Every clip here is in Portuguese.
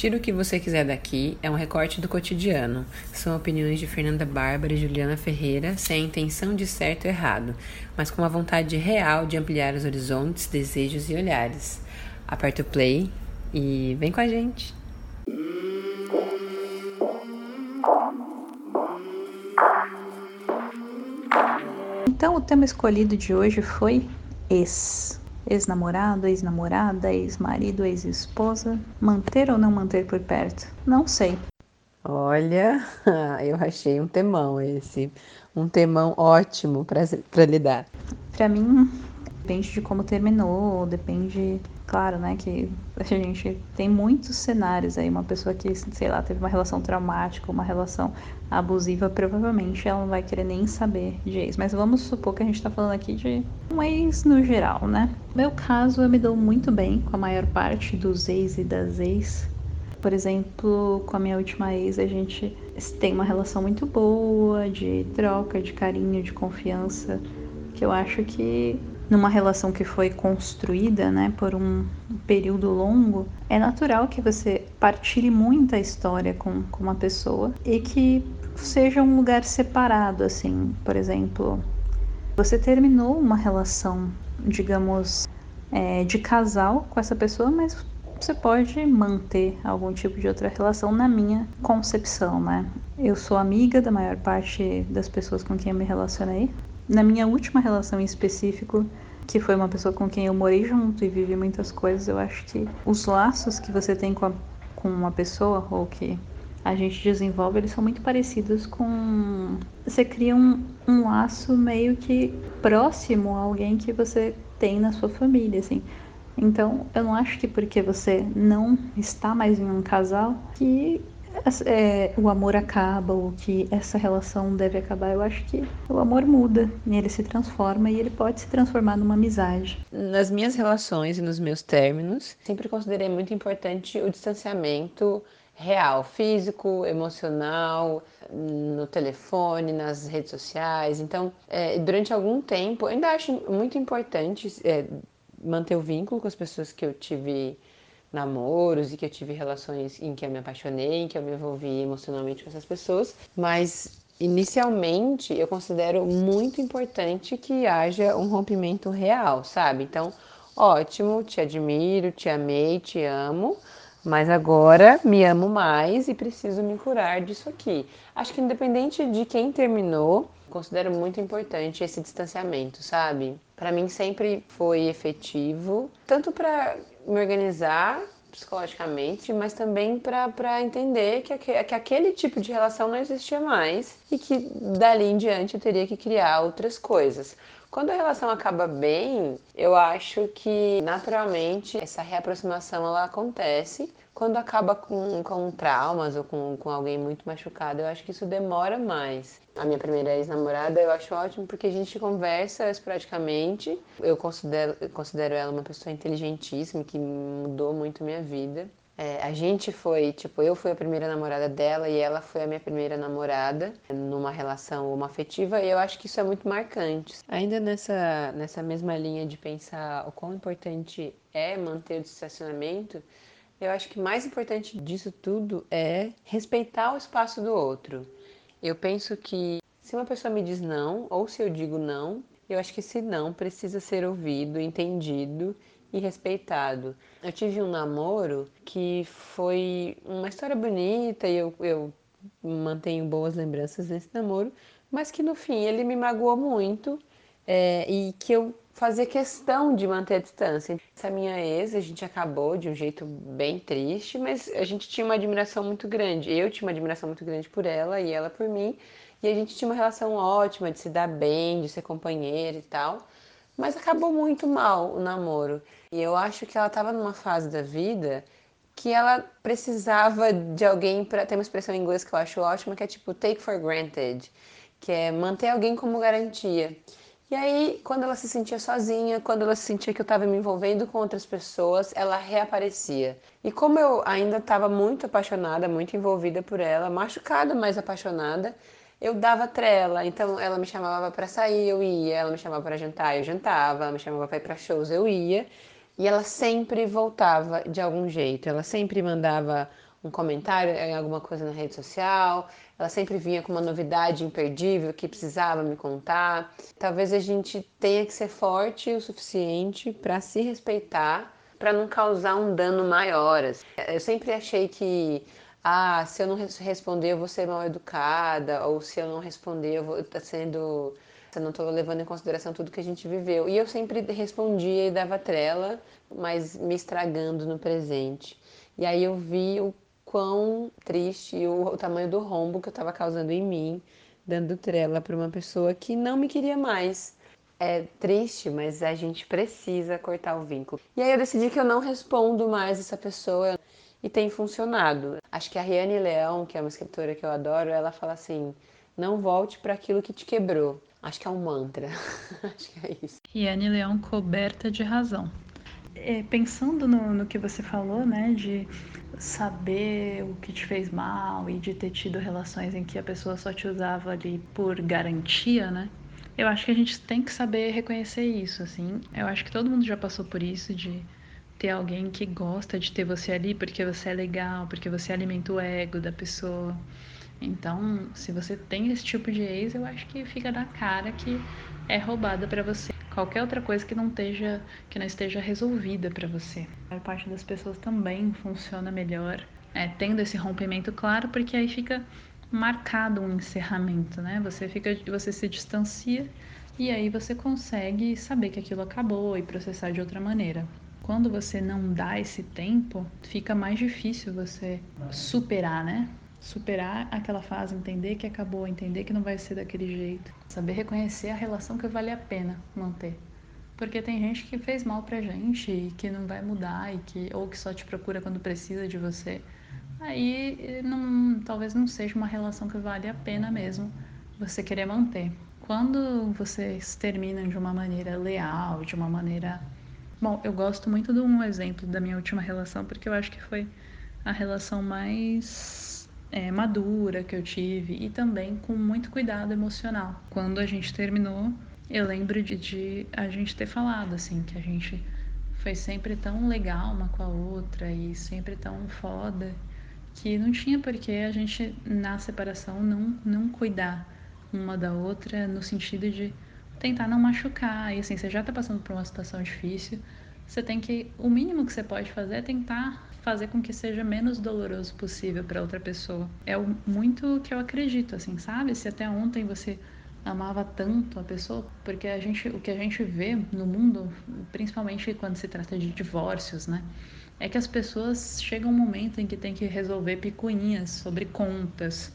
Tira o que você quiser daqui é um recorte do cotidiano. São opiniões de Fernanda Bárbara e Juliana Ferreira, sem a intenção de certo ou errado, mas com a vontade real de ampliar os horizontes, desejos e olhares. Aperta o play e vem com a gente! Então, o tema escolhido de hoje foi ex. Ex-namorado, ex-namorada, ex-marido, ex-esposa. Manter ou não manter por perto? Não sei. Olha, eu achei um temão esse. Um temão ótimo para lidar. Para mim, depende de como terminou, depende, claro, né, que a gente tem muitos cenários aí, uma pessoa que, sei lá, teve uma relação traumática, uma relação abusiva, provavelmente ela não vai querer nem saber de ex, mas vamos supor que a gente tá falando aqui de um ex no geral, né? No meu caso, eu me dou muito bem com a maior parte dos ex e das ex, por exemplo, com a minha última ex, a gente tem uma relação muito boa de troca, de carinho, de confiança, que eu acho que numa relação que foi construída, né, por um período longo, é natural que você partilhe muita história com, com uma pessoa e que seja um lugar separado, assim, por exemplo, você terminou uma relação, digamos, é, de casal com essa pessoa, mas você pode manter algum tipo de outra relação na minha concepção, né? Eu sou amiga da maior parte das pessoas com quem eu me relacionei, na minha última relação em específico, que foi uma pessoa com quem eu morei junto e vivi muitas coisas, eu acho que os laços que você tem com, a, com uma pessoa ou que a gente desenvolve, eles são muito parecidos com. Você cria um, um laço meio que próximo a alguém que você tem na sua família, assim. Então, eu não acho que porque você não está mais em um casal, que é, o amor acaba ou que essa relação deve acabar, eu acho que o amor muda e ele se transforma e ele pode se transformar numa amizade. Nas minhas relações e nos meus términos, sempre considerei muito importante o distanciamento real, físico, emocional, no telefone, nas redes sociais. Então, é, durante algum tempo, ainda acho muito importante é, manter o vínculo com as pessoas que eu tive namoros e que eu tive relações em que eu me apaixonei, em que eu me envolvi emocionalmente com essas pessoas, mas inicialmente eu considero muito importante que haja um rompimento real, sabe? Então, ótimo, te admiro, te amei, te amo, mas agora me amo mais e preciso me curar disso aqui. Acho que independente de quem terminou, considero muito importante esse distanciamento, sabe? Para mim sempre foi efetivo, tanto para me organizar psicologicamente, mas também para entender que, que aquele tipo de relação não existia mais e que dali em diante eu teria que criar outras coisas. Quando a relação acaba bem, eu acho que naturalmente essa reaproximação ela acontece. Quando acaba com, com traumas ou com, com alguém muito machucado, eu acho que isso demora mais. A minha primeira ex-namorada eu acho ótimo porque a gente conversa esporadicamente. Eu considero, eu considero ela uma pessoa inteligentíssima que mudou muito minha vida. É, a gente foi, tipo, eu fui a primeira namorada dela e ela foi a minha primeira namorada numa relação afetiva e eu acho que isso é muito marcante. Ainda nessa, nessa mesma linha de pensar o quão importante é manter o distanciamento, eu acho que mais importante disso tudo é respeitar o espaço do outro. Eu penso que se uma pessoa me diz não, ou se eu digo não, eu acho que esse não precisa ser ouvido, entendido e respeitado. Eu tive um namoro que foi uma história bonita e eu, eu mantenho boas lembranças desse namoro, mas que no fim ele me magoou muito é, e que eu fazia questão de manter a distância. Essa minha ex, a gente acabou de um jeito bem triste, mas a gente tinha uma admiração muito grande. Eu tinha uma admiração muito grande por ela e ela por mim. E a gente tinha uma relação ótima de se dar bem, de ser companheira e tal. Mas acabou muito mal o namoro. E eu acho que ela estava numa fase da vida que ela precisava de alguém para ter uma expressão em inglês que eu acho ótima, que é tipo take for granted, que é manter alguém como garantia. E aí, quando ela se sentia sozinha, quando ela se sentia que eu estava me envolvendo com outras pessoas, ela reaparecia. E como eu ainda estava muito apaixonada, muito envolvida por ela, machucada, mas apaixonada, eu dava trela. Então, ela me chamava para sair, eu ia. Ela me chamava para jantar, eu jantava. Ela me chamava para ir para shows, eu ia. E ela sempre voltava de algum jeito. Ela sempre mandava um comentário em alguma coisa na rede social, ela sempre vinha com uma novidade imperdível que precisava me contar. Talvez a gente tenha que ser forte o suficiente para se respeitar, para não causar um dano maior. Assim. Eu sempre achei que ah, se eu não responder eu vou ser mal educada, ou se eu não responder eu vou estar tá sendo eu não estou levando em consideração tudo que a gente viveu. E eu sempre respondia e dava trela, mas me estragando no presente. E aí eu vi o quão triste e o, o tamanho do rombo que eu estava causando em mim, dando trela para uma pessoa que não me queria mais. É triste, mas a gente precisa cortar o vínculo. E aí eu decidi que eu não respondo mais essa pessoa e tem funcionado. Acho que a Riane Leão, que é uma escritora que eu adoro, ela fala assim: não volte para aquilo que te quebrou. Acho que é um mantra. Acho que é isso. Riane Leão coberta de razão. É, pensando no, no que você falou, né, de saber o que te fez mal e de ter tido relações em que a pessoa só te usava ali por garantia, né? Eu acho que a gente tem que saber reconhecer isso, assim. Eu acho que todo mundo já passou por isso de ter alguém que gosta de ter você ali porque você é legal, porque você alimenta o ego da pessoa. Então, se você tem esse tipo de ex, eu acho que fica na cara que é roubada para você. Qualquer outra coisa que não esteja, que não esteja resolvida para você. A parte das pessoas também funciona melhor, é, tendo esse rompimento claro, porque aí fica marcado um encerramento, né? Você fica, você se distancia e aí você consegue saber que aquilo acabou e processar de outra maneira. Quando você não dá esse tempo, fica mais difícil você superar, né? superar aquela fase, entender que acabou, entender que não vai ser daquele jeito, saber reconhecer a relação que vale a pena manter. Porque tem gente que fez mal pra gente e que não vai mudar e que ou que só te procura quando precisa de você. Aí não, talvez não seja uma relação que vale a pena mesmo você querer manter. Quando vocês terminam de uma maneira leal, de uma maneira Bom, eu gosto muito de um exemplo da minha última relação porque eu acho que foi a relação mais é, madura que eu tive e também com muito cuidado emocional. Quando a gente terminou, eu lembro de, de a gente ter falado assim que a gente foi sempre tão legal uma com a outra e sempre tão foda que não tinha por que a gente na separação não não cuidar uma da outra no sentido de tentar não machucar. E assim, você já tá passando por uma situação difícil, você tem que o mínimo que você pode fazer é tentar fazer com que seja menos doloroso possível para outra pessoa. É muito que eu acredito, assim, sabe? Se até ontem você amava tanto a pessoa, porque a gente, o que a gente vê no mundo, principalmente quando se trata de divórcios, né? É que as pessoas chegam um momento em que tem que resolver picuinhas sobre contas,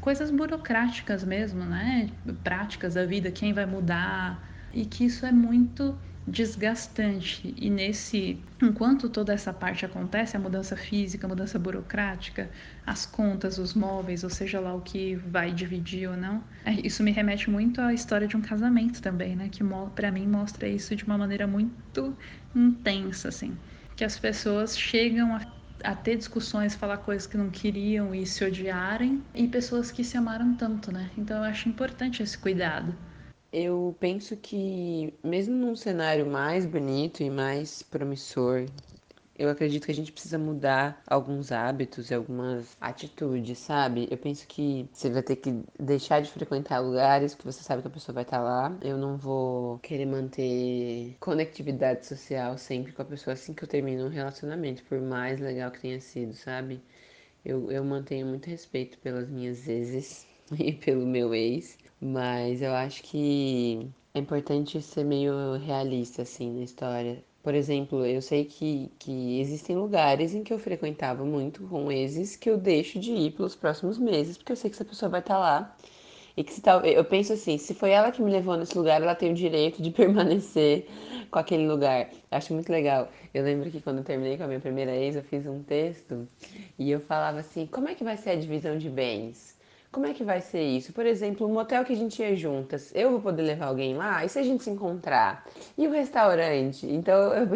coisas burocráticas mesmo, né? Práticas da vida, quem vai mudar, e que isso é muito desgastante. E nesse enquanto toda essa parte acontece a mudança física a mudança burocrática as contas os móveis ou seja lá o que vai dividir ou não é, isso me remete muito à história de um casamento também né? Que para mim mostra isso de uma maneira muito intensa assim. Que as pessoas chegam a, a ter discussões falar coisas que não queriam e se odiarem e pessoas que se amaram tanto né? Então eu acho importante esse cuidado. Eu penso que, mesmo num cenário mais bonito e mais promissor, eu acredito que a gente precisa mudar alguns hábitos e algumas atitudes, sabe? Eu penso que você vai ter que deixar de frequentar lugares que você sabe que a pessoa vai estar lá. Eu não vou querer manter conectividade social sempre com a pessoa assim que eu termino um relacionamento, por mais legal que tenha sido, sabe? Eu, eu mantenho muito respeito pelas minhas exes e pelo meu ex. Mas eu acho que é importante ser meio realista, assim, na história. Por exemplo, eu sei que, que existem lugares em que eu frequentava muito com exes que eu deixo de ir pelos próximos meses, porque eu sei que essa pessoa vai estar lá. E que se tal, eu penso assim, se foi ela que me levou nesse lugar, ela tem o direito de permanecer com aquele lugar. Acho muito legal. Eu lembro que quando eu terminei com a minha primeira ex, eu fiz um texto e eu falava assim: como é que vai ser a divisão de bens? Como é que vai ser isso? Por exemplo, o motel que a gente ia juntas, eu vou poder levar alguém lá? E se a gente se encontrar? E o restaurante? Então eu,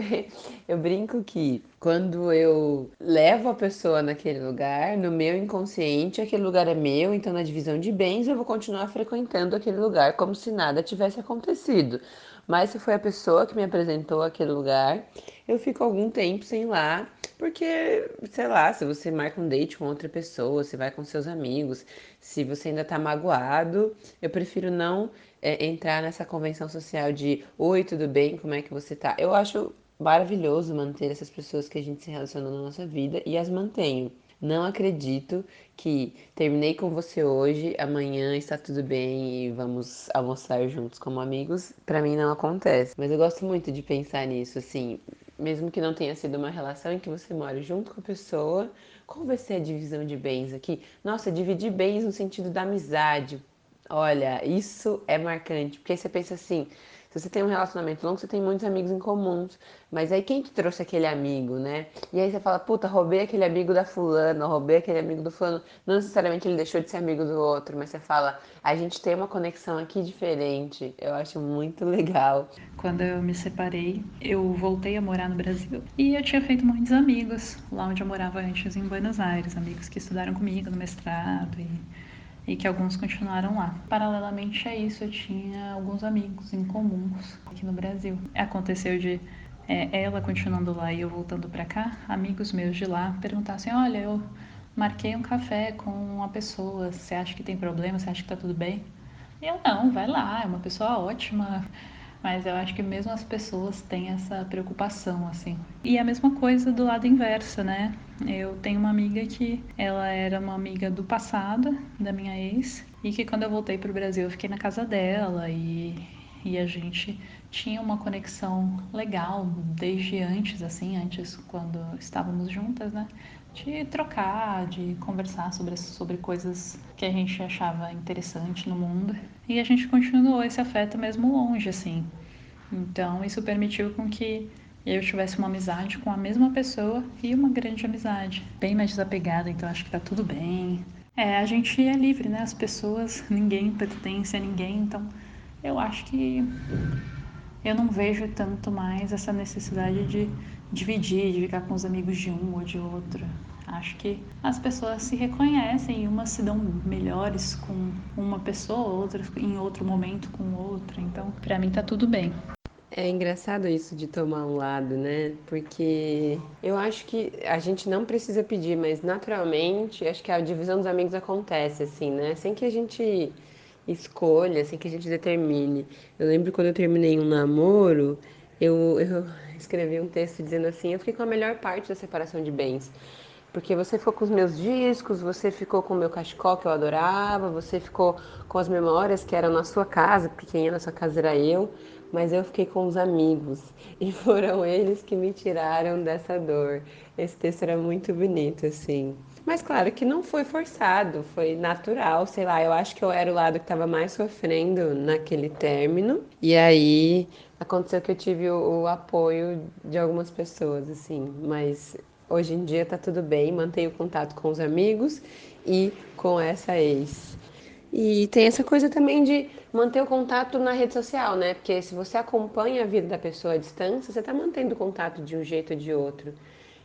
eu brinco que quando eu levo a pessoa naquele lugar, no meu inconsciente, aquele lugar é meu, então na divisão de bens eu vou continuar frequentando aquele lugar como se nada tivesse acontecido. Mas se foi a pessoa que me apresentou aquele lugar, eu fico algum tempo sem ir lá, porque, sei lá, se você marca um date com outra pessoa, se vai com seus amigos, se você ainda tá magoado, eu prefiro não é, entrar nessa convenção social de oi, tudo bem, como é que você tá? Eu acho maravilhoso manter essas pessoas que a gente se relaciona na nossa vida e as mantenho. Não acredito que terminei com você hoje, amanhã está tudo bem e vamos almoçar juntos como amigos. Para mim não acontece, mas eu gosto muito de pensar nisso, assim, mesmo que não tenha sido uma relação em que você mora junto com a pessoa, qual vai ser a divisão de bens aqui? Nossa, dividir bens no sentido da amizade. Olha, isso é marcante, porque você pensa assim, se você tem um relacionamento longo, você tem muitos amigos em comuns. Mas aí quem te trouxe aquele amigo, né? E aí você fala, puta, roubei aquele amigo da fulana, roubei aquele amigo do fulano. Não necessariamente ele deixou de ser amigo do outro, mas você fala, a gente tem uma conexão aqui diferente. Eu acho muito legal. Quando eu me separei, eu voltei a morar no Brasil. E eu tinha feito muitos amigos lá onde eu morava antes, em Buenos Aires. Amigos que estudaram comigo no mestrado e e que alguns continuaram lá. Paralelamente a isso, eu tinha alguns amigos em comuns aqui no Brasil. Aconteceu de é, ela continuando lá e eu voltando para cá, amigos meus de lá perguntassem: Olha, eu marquei um café com uma pessoa, você acha que tem problema? Você acha que tá tudo bem? E eu: Não, vai lá, é uma pessoa ótima. Mas eu acho que mesmo as pessoas têm essa preocupação, assim. E a mesma coisa do lado inverso, né? Eu tenho uma amiga que ela era uma amiga do passado, da minha ex, e que quando eu voltei para o Brasil eu fiquei na casa dela e, e a gente tinha uma conexão legal desde antes, assim, antes quando estávamos juntas, né? De trocar, de conversar sobre, sobre coisas que a gente achava interessante no mundo. E a gente continuou esse afeto mesmo longe, assim. Então isso permitiu com que eu tivesse uma amizade com a mesma pessoa e uma grande amizade. Bem mais desapegada, então acho que tá tudo bem. É, a gente é livre, né? As pessoas, ninguém pertence a ninguém, então eu acho que eu não vejo tanto mais essa necessidade de dividir, de ficar com os amigos de um ou de outro. Acho que as pessoas se reconhecem e umas se dão melhores com uma pessoa, outras em outro momento com outra. Então, para mim tá tudo bem. É engraçado isso de tomar um lado, né? Porque eu acho que a gente não precisa pedir, mas naturalmente acho que a divisão dos amigos acontece, assim, né? Sem que a gente escolha, sem que a gente determine. Eu lembro quando eu terminei um namoro, eu, eu escrevi um texto dizendo assim: eu fiquei com a melhor parte da separação de bens. Porque você ficou com os meus discos, você ficou com o meu cachecol que eu adorava, você ficou com as memórias que eram na sua casa, porque quem ia na sua casa era eu mas eu fiquei com os amigos e foram eles que me tiraram dessa dor. Esse texto era muito bonito, assim. Mas claro que não foi forçado, foi natural, sei lá. Eu acho que eu era o lado que estava mais sofrendo naquele término. E aí aconteceu que eu tive o, o apoio de algumas pessoas, assim. Mas hoje em dia tá tudo bem, mantenho contato com os amigos e com essa ex. E tem essa coisa também de manter o contato na rede social, né? Porque se você acompanha a vida da pessoa à distância, você está mantendo contato de um jeito ou de outro.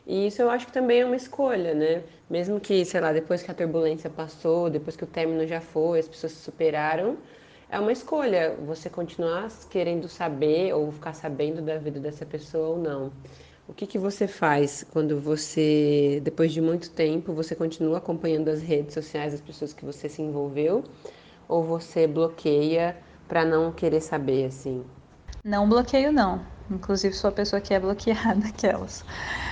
E isso eu acho que também é uma escolha, né? Mesmo que, sei lá, depois que a turbulência passou, depois que o término já foi, as pessoas se superaram, é uma escolha você continuar querendo saber ou ficar sabendo da vida dessa pessoa ou não. O que, que você faz quando você, depois de muito tempo, você continua acompanhando as redes sociais das pessoas que você se envolveu? Ou você bloqueia para não querer saber, assim? Não bloqueio, não. Inclusive, sou a pessoa que é bloqueada, aquelas.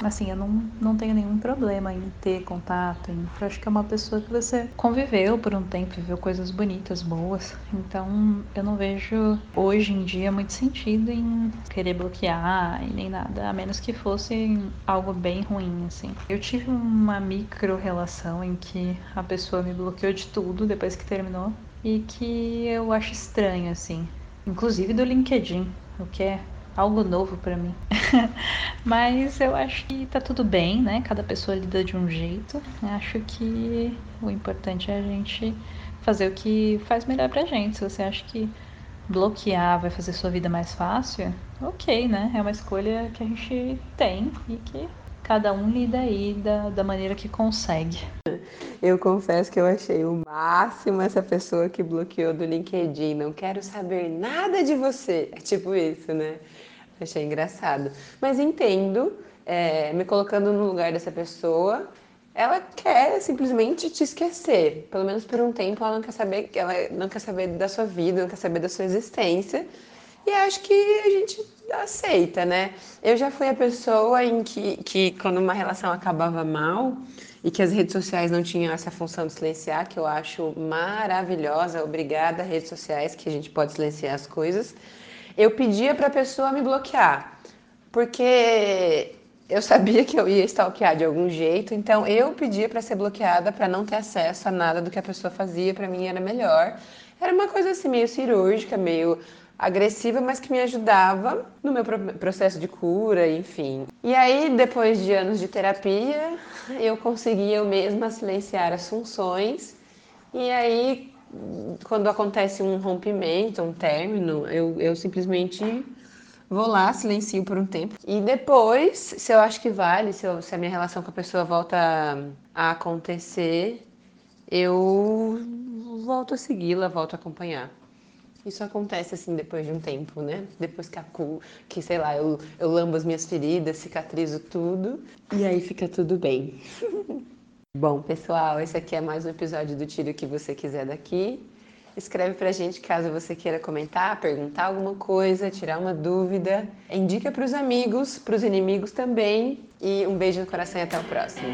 Assim, eu não, não tenho nenhum problema em ter contato. Em, eu acho que é uma pessoa que você conviveu por um tempo, viveu coisas bonitas, boas. Então, eu não vejo hoje em dia muito sentido em querer bloquear e nem nada, a menos que fosse algo bem ruim, assim. Eu tive uma micro relação em que a pessoa me bloqueou de tudo depois que terminou e que eu acho estranho, assim. Inclusive do LinkedIn, o que é algo novo para mim. Mas eu acho que tá tudo bem, né? Cada pessoa lida de um jeito. Acho que o importante é a gente fazer o que faz melhor pra gente. Se você acha que bloquear vai fazer sua vida mais fácil, ok, né? É uma escolha que a gente tem e que cada um lida aí da, da maneira que consegue. Eu confesso que eu achei o máximo essa pessoa que bloqueou do LinkedIn. Não quero saber nada de você. É tipo isso, né? Achei engraçado. Mas entendo, é, me colocando no lugar dessa pessoa, ela quer simplesmente te esquecer. Pelo menos por um tempo ela não quer saber, ela não quer saber da sua vida, não quer saber da sua existência. E acho que a gente aceita, né? Eu já fui a pessoa em que, que quando uma relação acabava mal e que as redes sociais não tinham essa função de silenciar, que eu acho maravilhosa, obrigada redes sociais, que a gente pode silenciar as coisas, eu pedia para a pessoa me bloquear, porque eu sabia que eu ia stalkear de algum jeito, então eu pedia para ser bloqueada para não ter acesso a nada do que a pessoa fazia, para mim era melhor. Era uma coisa assim meio cirúrgica, meio agressiva, mas que me ajudava no meu processo de cura, enfim. E aí, depois de anos de terapia, eu consegui eu mesma silenciar as funções. E aí, quando acontece um rompimento, um término, eu, eu simplesmente vou lá, silencio por um tempo. E depois, se eu acho que vale, se, eu, se a minha relação com a pessoa volta a acontecer, eu volto a segui-la, volto a acompanhar. Isso acontece assim depois de um tempo, né? Depois que a cu, que sei lá, eu, eu lambo as minhas feridas, cicatrizo tudo e aí fica tudo bem. Bom, pessoal, esse aqui é mais um episódio do Tiro que você quiser daqui. Escreve pra gente caso você queira comentar, perguntar alguma coisa, tirar uma dúvida. Indica pros amigos, pros inimigos também. E um beijo no coração e até o próximo.